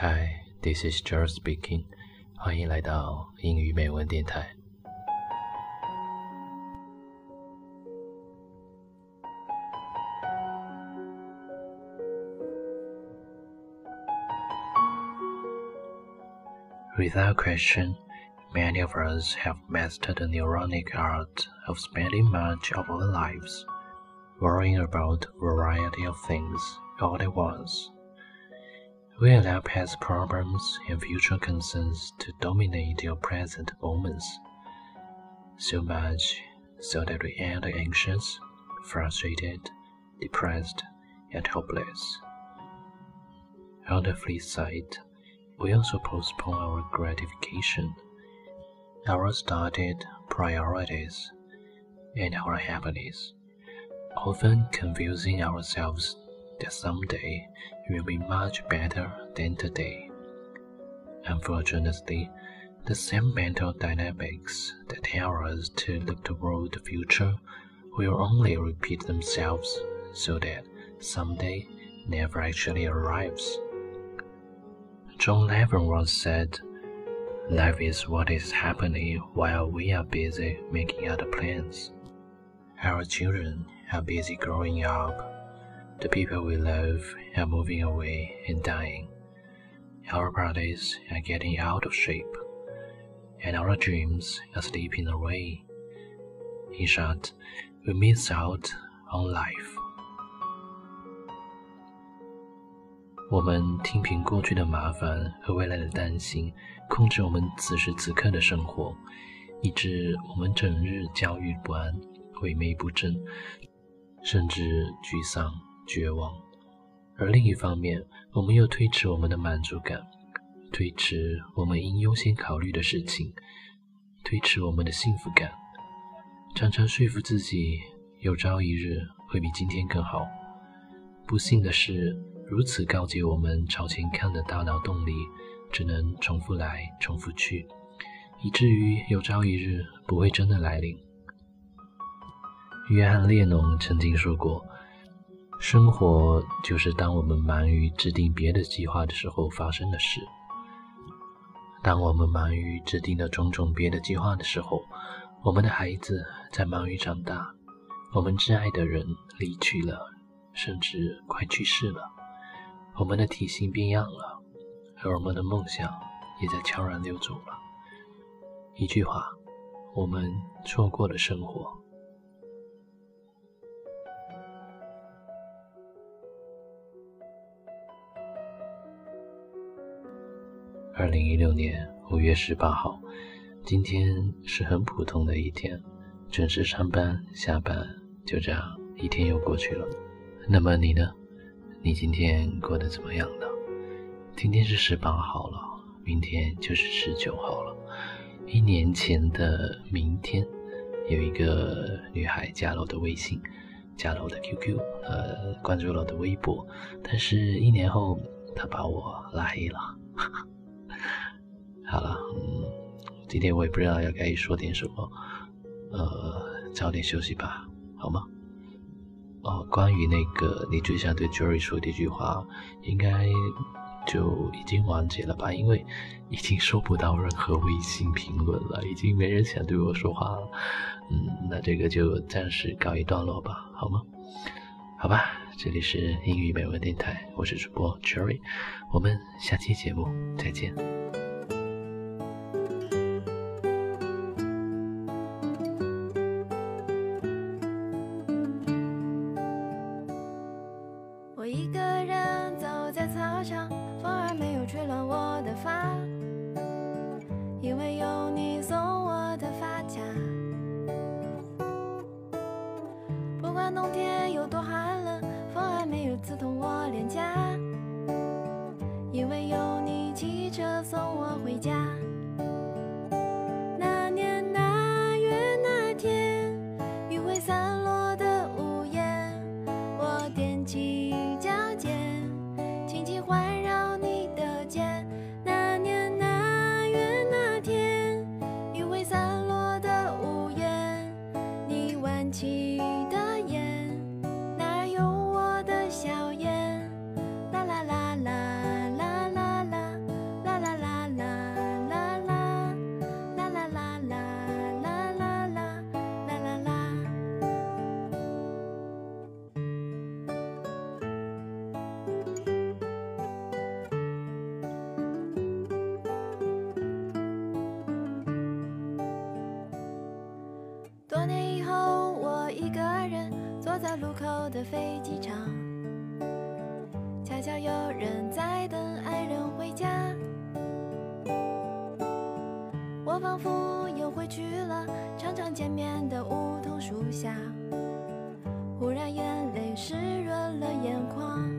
Hi, this is George speaking. 欢迎来到英语美文电台。Without question, many of us have mastered the neuronic art of spending much of our lives worrying about a variety of things all at once. We allow past problems and future concerns to dominate your present moments, so much so that we end anxious, frustrated, depressed, and hopeless. On the flip side, we also postpone our gratification, our started priorities, and our happiness, often confusing ourselves that someday it will be much better than today. Unfortunately, the same mental dynamics that tell us to look toward the future will only repeat themselves so that someday never actually arrives. John Lennon once said, Life is what is happening while we are busy making other plans. Our children are busy growing up. The people we love are moving away and dying. Our bodies are getting out of shape. And our dreams are slipping away. In short, we miss out on life. 我们听凭过去的麻烦和未来的担心，控制我们此时此刻的生活，以致我们整日焦虑不安、萎靡不振，甚至沮丧、 绝望。而另一方面，我们又推迟我们的满足感，推迟我们应优先考虑的事情，推迟我们的幸福感，常常说服自己有朝一日会比今天更好。不幸的是。如此告诫我们朝前看的大脑动力，只能重复来重复去，以至于有朝一日不会真的来临。约翰列侬曾经说过：“生活就是当我们忙于制定别的计划的时候发生的事。当我们忙于制定的种种别的计划的时候，我们的孩子在忙于长大，我们挚爱的人离去了，甚至快去世了。”我们的体型变样了，而我们的梦想也在悄然溜走了。一句话，我们错过了生活。二零一六年五月十八号，今天是很普通的一天，准时上班下班，就这样一天又过去了。那么你呢？你今天过得怎么样呢？今天是十八号了，明天就是十九号了。一年前的明天，有一个女孩加了我的微信，加了我的 QQ，呃，关注了我的微博。但是，一年后，她把我拉黑了。好了，嗯，今天我也不知道要该说点什么，呃，早点休息吧，好吗？哦，关于那个你最想对 Jerry 说的一句话，应该就已经完结了吧？因为已经收不到任何微信评论了，已经没人想对我说话了。嗯，那这个就暂时告一段落吧，好吗？好吧，这里是英语美文电台，我是主播 Jerry，我们下期节目再见。因为有你送我的发卡，不管冬天有多寒冷，风还没有刺痛我脸颊，因为有你骑车送我回家。在路口的飞机场，恰巧有人在等爱人回家。我仿佛又回去了常常见面的梧桐树下，忽然眼泪湿润了眼眶。